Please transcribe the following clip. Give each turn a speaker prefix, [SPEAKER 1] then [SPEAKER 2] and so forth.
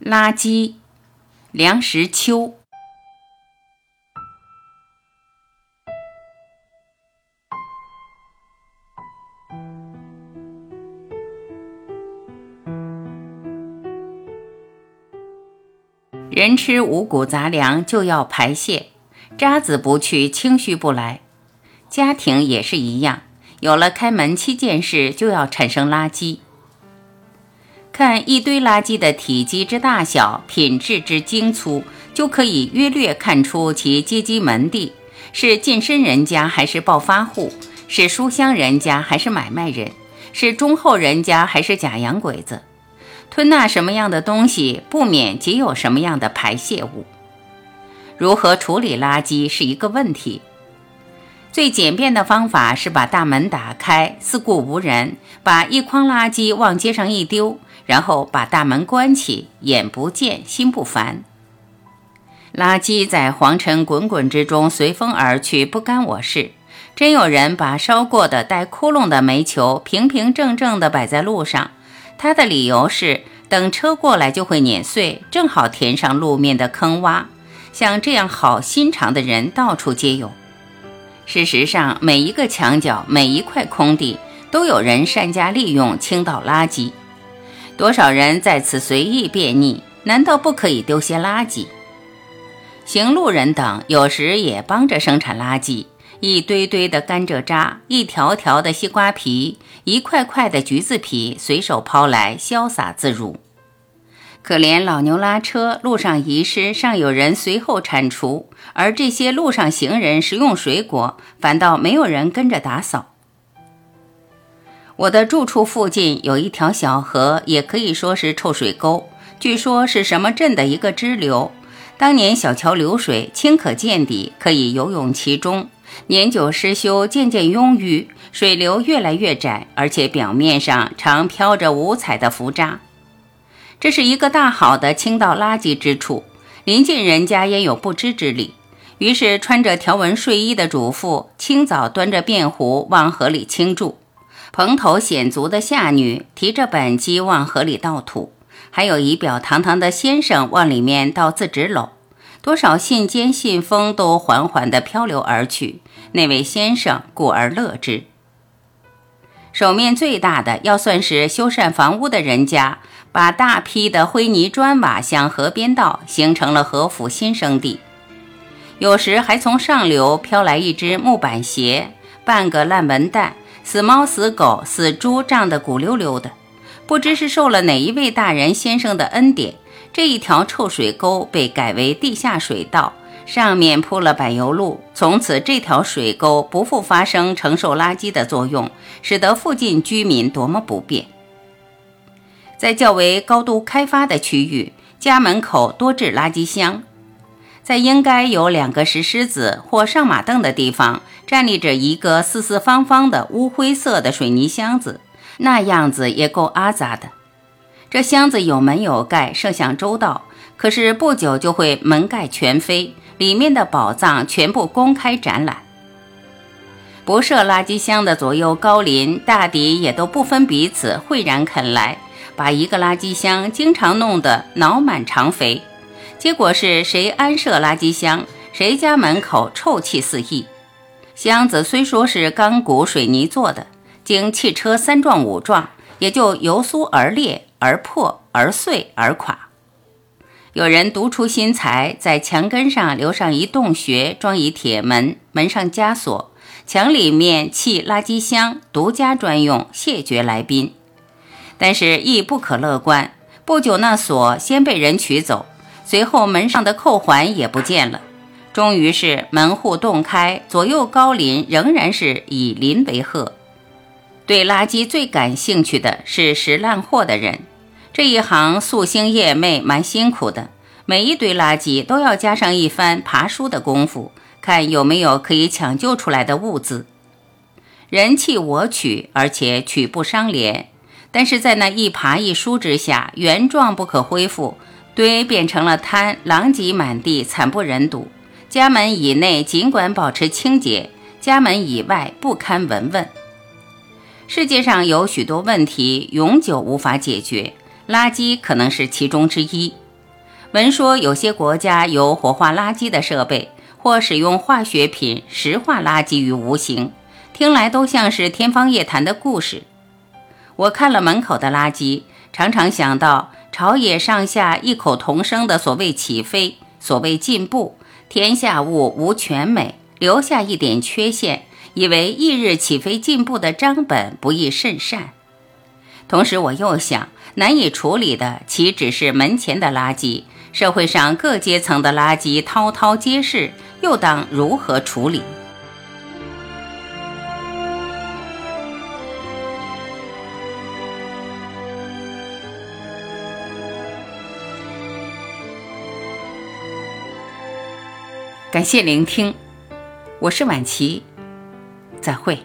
[SPEAKER 1] 垃圾，梁实秋。人吃五谷杂粮就要排泄，渣子不去，清虚不来。家庭也是一样，有了开门七件事，就要产生垃圾。看一堆垃圾的体积之大小、品质之精粗，就可以约略看出其阶级门第：是近身人家还是暴发户？是书香人家还是买卖人？是忠厚人家还是假洋鬼子？吞纳什么样的东西，不免即有什么样的排泄物。如何处理垃圾是一个问题。最简便的方法是把大门打开，四顾无人，把一筐垃圾往街上一丢。然后把大门关起，眼不见心不烦。垃圾在黄尘滚滚之中随风而去，不干我事。真有人把烧过的带窟窿的煤球平平正正地摆在路上，他的理由是等车过来就会碾碎，正好填上路面的坑洼。像这样好心肠的人到处皆有。事实上，每一个墙角、每一块空地，都有人善加利用倾倒垃圾。多少人在此随意便溺？难道不可以丢些垃圾？行路人等有时也帮着生产垃圾，一堆堆的甘蔗渣，一条条的西瓜皮，一块块的橘子皮，随手抛来，潇洒自如。可怜老牛拉车，路上遗失，尚有人随后铲除；而这些路上行人食用水果，反倒没有人跟着打扫。我的住处附近有一条小河，也可以说是臭水沟。据说是什么镇的一个支流。当年小桥流水，清可见底，可以游泳其中。年久失修，渐渐拥淤，水流越来越窄，而且表面上常飘着五彩的浮渣。这是一个大好的倾倒垃圾之处，临近人家焉有不知之理？于是穿着条纹睡衣的主妇，清早端着便壶往河里倾注。蓬头显足的下女提着本机往河里倒土，还有仪表堂堂的先生往里面倒自纸篓，多少信笺信封都缓缓地漂流而去。那位先生故而乐之。手面最大的要算是修缮房屋的人家，把大批的灰泥砖瓦向河边倒，形成了河府新生地。有时还从上流飘来一只木板鞋，半个烂文蛋。死猫、死狗、死猪胀得鼓溜溜的，不知是受了哪一位大人先生的恩典，这一条臭水沟被改为地下水道，上面铺了柏油路，从此这条水沟不复发生承受垃圾的作用，使得附近居民多么不便。在较为高度开发的区域，家门口多置垃圾箱。在应该有两个石狮子或上马凳的地方，站立着一个四四方方的乌灰色的水泥箱子，那样子也够阿杂的。这箱子有门有盖，设想周到，可是不久就会门盖全飞，里面的宝藏全部公开展览。不设垃圾箱的左右高邻，大抵也都不分彼此，慧然肯来，把一个垃圾箱经常弄得脑满肠肥。结果是谁安设垃圾箱，谁家门口臭气四溢。箱子虽说是钢骨水泥做的，经汽车三撞五撞，也就由酥而裂，而破而碎而垮。有人独出心裁，在墙根上留上一洞穴，装以铁门，门上加锁，墙里面砌垃圾箱，独家专用，谢绝来宾。但是亦不可乐观，不久那锁先被人取走。随后门上的扣环也不见了，终于是门户洞开，左右高林仍然是以邻为壑。对垃圾最感兴趣的是拾烂货的人，这一行夙兴夜寐，蛮辛苦的。每一堆垃圾都要加上一番爬书的功夫，看有没有可以抢救出来的物资。人弃我取，而且取不伤廉，但是在那一爬一梳之下，原状不可恢复。堆变成了滩，狼藉满地，惨不忍睹。家门以内尽管保持清洁，家门以外不堪闻问。世界上有许多问题永久无法解决，垃圾可能是其中之一。闻说有些国家有火化垃圾的设备，或使用化学品石化垃圾于无形，听来都像是天方夜谭的故事。我看了门口的垃圾，常常想到朝野上下异口同声的所谓起飞，所谓进步，天下物无全美，留下一点缺陷，以为翌日起飞进步的章本不易甚善。同时，我又想，难以处理的岂只是门前的垃圾？社会上各阶层的垃圾滔滔皆是，又当如何处理？感谢聆听，我是晚琪，再会。